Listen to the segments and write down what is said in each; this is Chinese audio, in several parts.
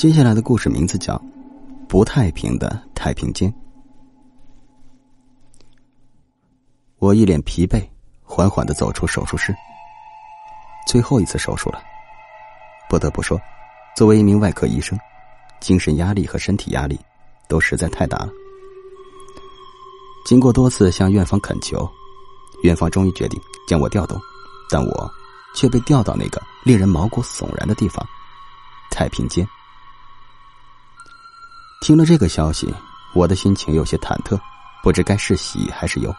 接下来的故事名字叫《不太平的太平间》。我一脸疲惫，缓缓的走出手术室。最后一次手术了。不得不说，作为一名外科医生，精神压力和身体压力都实在太大了。经过多次向院方恳求，院方终于决定将我调动，但我却被调到那个令人毛骨悚然的地方——太平间。听了这个消息，我的心情有些忐忑，不知该是喜还是忧。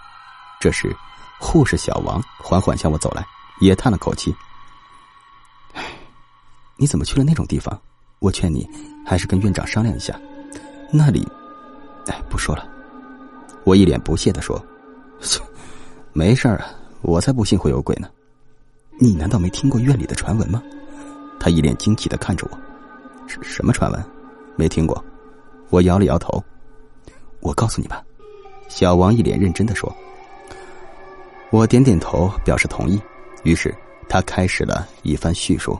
这时，护士小王缓缓向我走来，也叹了口气。唉你怎么去了那种地方？我劝你还是跟院长商量一下。那里，哎，不说了。我一脸不屑的说：“没事啊，我才不信会有鬼呢。你难道没听过院里的传闻吗？”他一脸惊奇的看着我：“什什么传闻？没听过。”我摇了摇头。我告诉你吧，小王一脸认真的说。我点点头表示同意。于是他开始了一番叙述。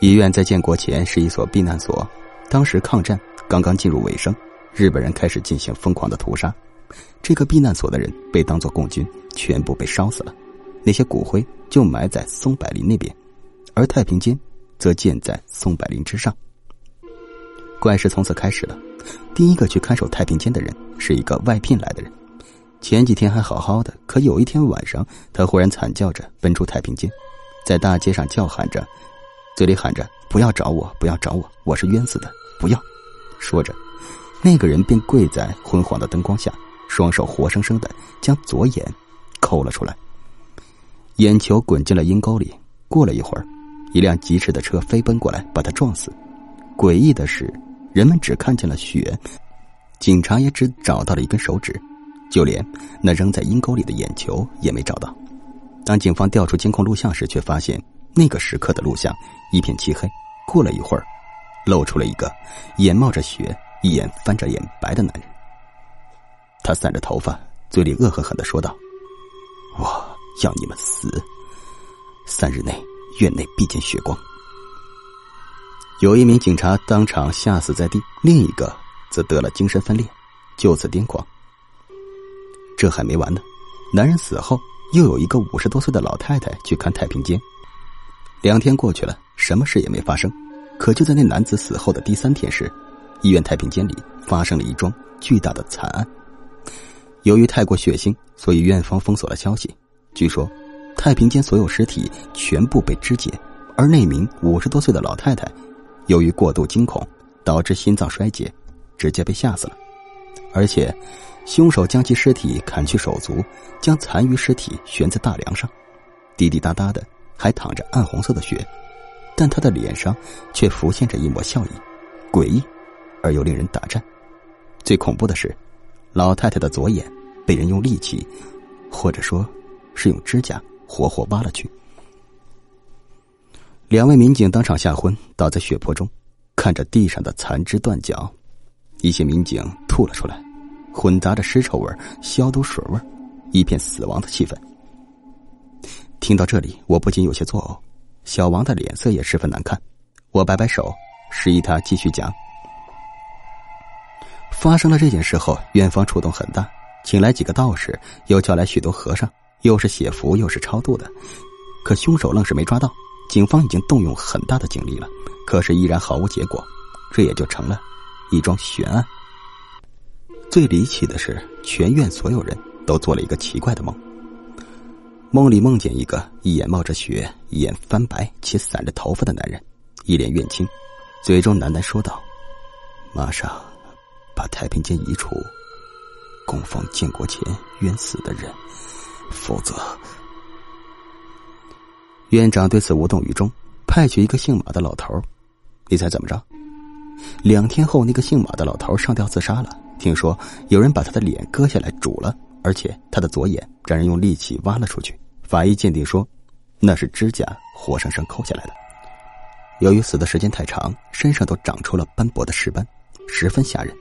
医院在建国前是一所避难所，当时抗战刚刚进入尾声，日本人开始进行疯狂的屠杀，这个避难所的人被当作共军，全部被烧死了，那些骨灰就埋在松柏林那边，而太平间则建在松柏林之上。怪事从此开始了，第一个去看守太平间的人是一个外聘来的人，前几天还好好的，可有一天晚上，他忽然惨叫着奔出太平间，在大街上叫喊着。嘴里喊着：“不要找我，不要找我，我是冤死的，不要！”说着，那个人便跪在昏黄的灯光下，双手活生生的将左眼抠了出来，眼球滚进了阴沟里。过了一会儿，一辆疾驰的车飞奔过来，把他撞死。诡异的是，人们只看见了血，警察也只找到了一根手指，就连那扔在阴沟里的眼球也没找到。当警方调出监控录像时，却发现。那个时刻的录像一片漆黑，过了一会儿，露出了一个眼冒着血、一眼翻着眼白的男人。他散着头发，嘴里恶狠狠的说道：“我要你们死！三日内院内必见血光。”有一名警察当场吓死在地，另一个则得了精神分裂，就此癫狂。这还没完呢，男人死后，又有一个五十多岁的老太太去看太平间。两天过去了，什么事也没发生。可就在那男子死后的第三天时，医院太平间里发生了一桩巨大的惨案。由于太过血腥，所以院方封锁了消息。据说，太平间所有尸体全部被肢解，而那名五十多岁的老太太，由于过度惊恐导致心脏衰竭，直接被吓死了。而且，凶手将其尸体砍去手足，将残余尸体悬在大梁上，滴滴答答的。还淌着暗红色的血，但他的脸上却浮现着一抹笑意，诡异而又令人打颤。最恐怖的是，老太太的左眼被人用利器，或者说，是用指甲活活挖了去。两位民警当场吓昏，倒在血泊中，看着地上的残肢断脚。一些民警吐了出来，混杂着尸臭味、消毒水味，一片死亡的气氛。听到这里，我不禁有些作呕，小王的脸色也十分难看。我摆摆手，示意他继续讲。发生了这件事后，院方触动很大，请来几个道士，又叫来许多和尚，又是写符又是超度的，可凶手愣是没抓到。警方已经动用很大的警力了，可是依然毫无结果，这也就成了一桩悬案。最离奇的是，全院所有人都做了一个奇怪的梦。梦里梦见一个一眼冒着血、一眼翻白且散着头发的男人，一脸怨青，嘴中喃喃说道：“马上把太平间移除，供奉建国前冤死的人，否则……”院长对此无动于衷，派去一个姓马的老头。你猜怎么着？两天后，那个姓马的老头上吊自杀了。听说有人把他的脸割下来煮了，而且他的左眼让人用利器挖了出去。法医鉴定说，那是指甲活生生抠下来的。由于死的时间太长，身上都长出了斑驳的尸斑，十分吓人。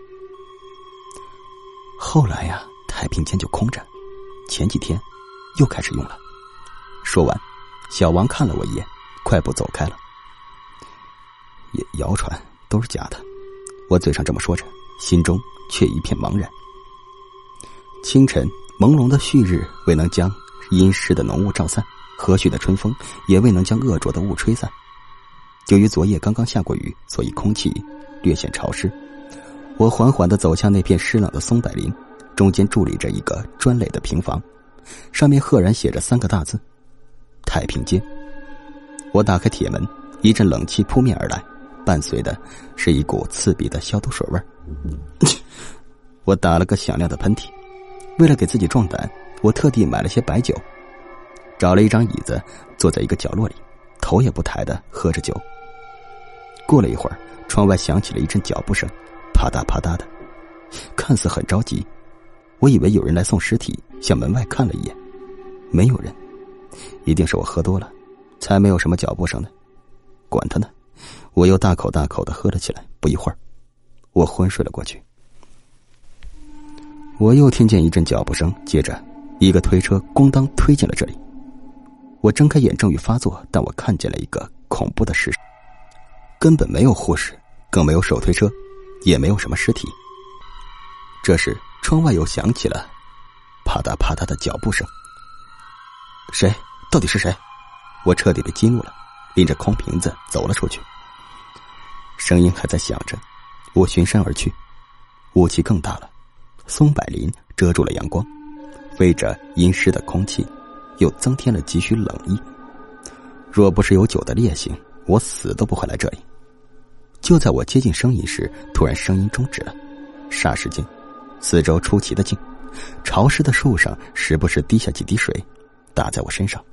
后来呀，太平间就空着，前几天又开始用了。说完，小王看了我一眼，快步走开了。谣传都是假的。我嘴上这么说着，心中却一片茫然。清晨，朦胧的旭日未能将阴湿的浓雾照散，和煦的春风也未能将恶浊的雾吹散。由于昨夜刚刚下过雨，所以空气略显潮湿。我缓缓的走向那片湿冷的松柏林，中间伫立着一个砖垒的平房，上面赫然写着三个大字：“太平间。”我打开铁门，一阵冷气扑面而来，伴随的是一股刺鼻的消毒水味。我打了个响亮的喷嚏。为了给自己壮胆，我特地买了些白酒，找了一张椅子，坐在一个角落里，头也不抬的喝着酒。过了一会儿，窗外响起了一阵脚步声，啪嗒啪嗒的，看似很着急。我以为有人来送尸体，向门外看了一眼，没有人，一定是我喝多了，才没有什么脚步声呢。管他呢，我又大口大口的喝了起来。不一会儿，我昏睡了过去。我又听见一阵脚步声，接着一个推车咣当推进了这里。我睁开眼，正欲发作，但我看见了一个恐怖的事实：根本没有护士，更没有手推车，也没有什么尸体。这时，窗外又响起了啪嗒啪嗒的脚步声。谁？到底是谁？我彻底被激怒了，拎着空瓶子走了出去。声音还在响着，我循声而去，雾气更大了。松柏林遮住了阳光，飞着阴湿的空气，又增添了几许冷意。若不是有酒的烈性，我死都不会来这里。就在我接近声音时，突然声音终止了。霎时间，四周出奇的静，潮湿的树上时不时滴下几滴水，打在我身上。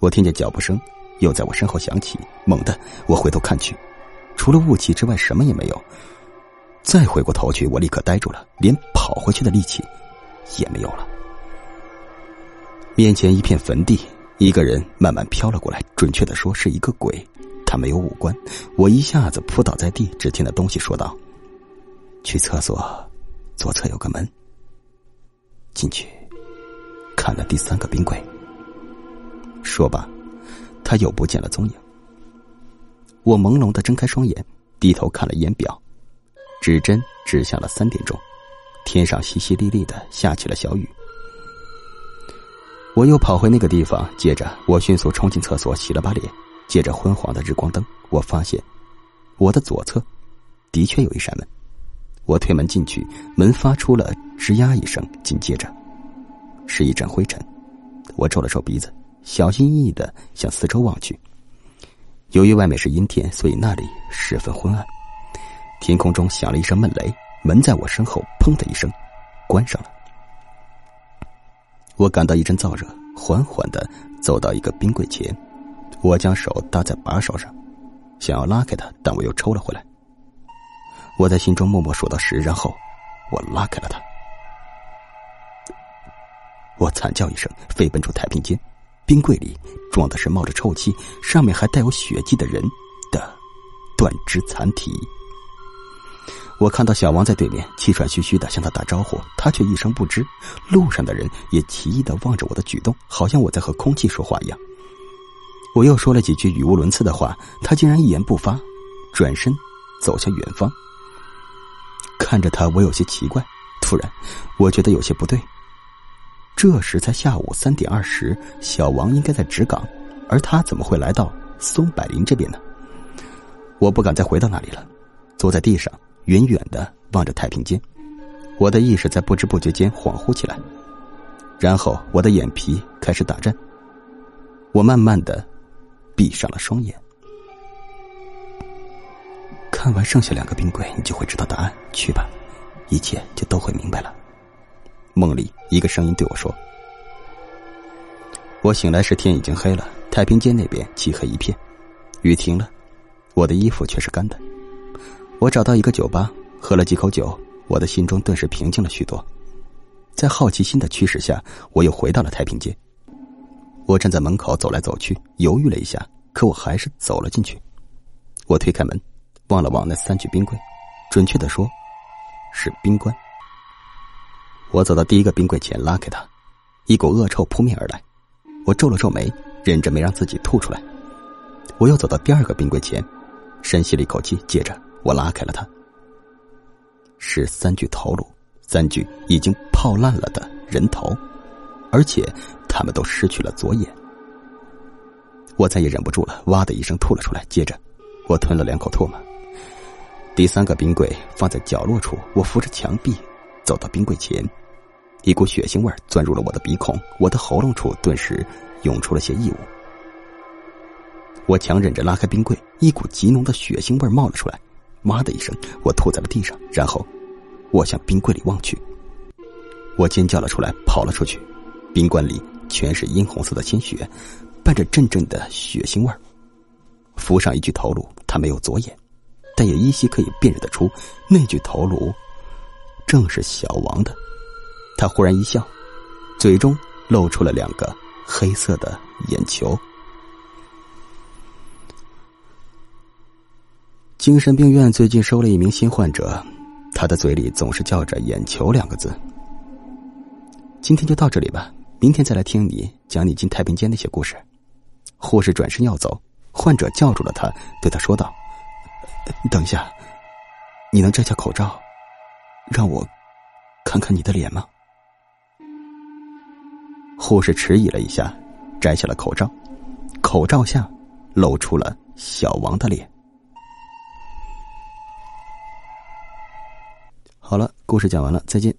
我听见脚步声又在我身后响起，猛地我回头看去，除了雾气之外，什么也没有。再回过头去，我立刻呆住了，连跑回去的力气也没有了。面前一片坟地，一个人慢慢飘了过来，准确的说是一个鬼，他没有五官。我一下子扑倒在地，只听那东西说道：“去厕所，左侧有个门，进去，看了第三个冰柜。”说罢，他又不见了踪影。我朦胧的睁开双眼，低头看了一眼表。指针指向了三点钟，天上淅淅沥沥的下起了小雨。我又跑回那个地方，接着我迅速冲进厕所洗了把脸，借着昏黄的日光灯，我发现我的左侧的确有一扇门。我推门进去，门发出了吱呀一声，紧接着是一阵灰尘。我皱了皱鼻子，小心翼翼的向四周望去。由于外面是阴天，所以那里十分昏暗。天空中响了一声闷雷，门在我身后“砰”的一声关上了。我感到一阵燥热，缓缓的走到一个冰柜前，我将手搭在把手上，想要拉开它，但我又抽了回来。我在心中默默数到十，然后我拉开了它。我惨叫一声，飞奔出太平间，冰柜里装的是冒着臭气、上面还带有血迹的人的断肢残体。我看到小王在对面气喘吁吁的向他打招呼，他却一声不知。路上的人也奇异的望着我的举动，好像我在和空气说话一样。我又说了几句语无伦次的话，他竟然一言不发，转身走向远方。看着他，我有些奇怪。突然，我觉得有些不对。这时才下午三点二十，小王应该在值岗，而他怎么会来到松柏林这边呢？我不敢再回到那里了，坐在地上。远远的望着太平间，我的意识在不知不觉间恍惚起来，然后我的眼皮开始打颤。我慢慢的闭上了双眼。看完剩下两个冰柜，你就会知道答案。去吧，一切就都会明白了。梦里，一个声音对我说：“我醒来时天已经黑了，太平间那边漆黑一片，雨停了，我的衣服却是干的。”我找到一个酒吧，喝了几口酒，我的心中顿时平静了许多。在好奇心的驱使下，我又回到了太平间。我站在门口走来走去，犹豫了一下，可我还是走了进去。我推开门，望了望那三具冰柜，准确的说，是冰棺。我走到第一个冰柜前，拉开它，一股恶臭扑面而来。我皱了皱眉，忍着没让自己吐出来。我又走到第二个冰柜前。深吸了一口气，接着我拉开了它。是三具头颅，三具已经泡烂了的人头，而且他们都失去了左眼。我再也忍不住了，哇的一声吐了出来。接着，我吞了两口唾沫。第三个冰柜放在角落处，我扶着墙壁走到冰柜前，一股血腥味钻入了我的鼻孔，我的喉咙处顿时涌出了些异物。我强忍着拉开冰柜，一股极浓的血腥味冒了出来。哇的一声，我吐在了地上，然后我向冰柜里望去。我尖叫了出来，跑了出去。冰棺里全是殷红色的鲜血，伴着阵阵的血腥味儿。浮上一具头颅，他没有左眼，但也依稀可以辨认得出，那具头颅正是小王的。他忽然一笑，嘴中露出了两个黑色的眼球。精神病院最近收了一名新患者，他的嘴里总是叫着“眼球”两个字。今天就到这里吧，明天再来听你讲你进太平间那些故事。护士转身要走，患者叫住了他，对他说道：“等一下，你能摘下口罩，让我看看你的脸吗？”护士迟疑了一下，摘下了口罩，口罩下露出了小王的脸。好了，故事讲完了，再见。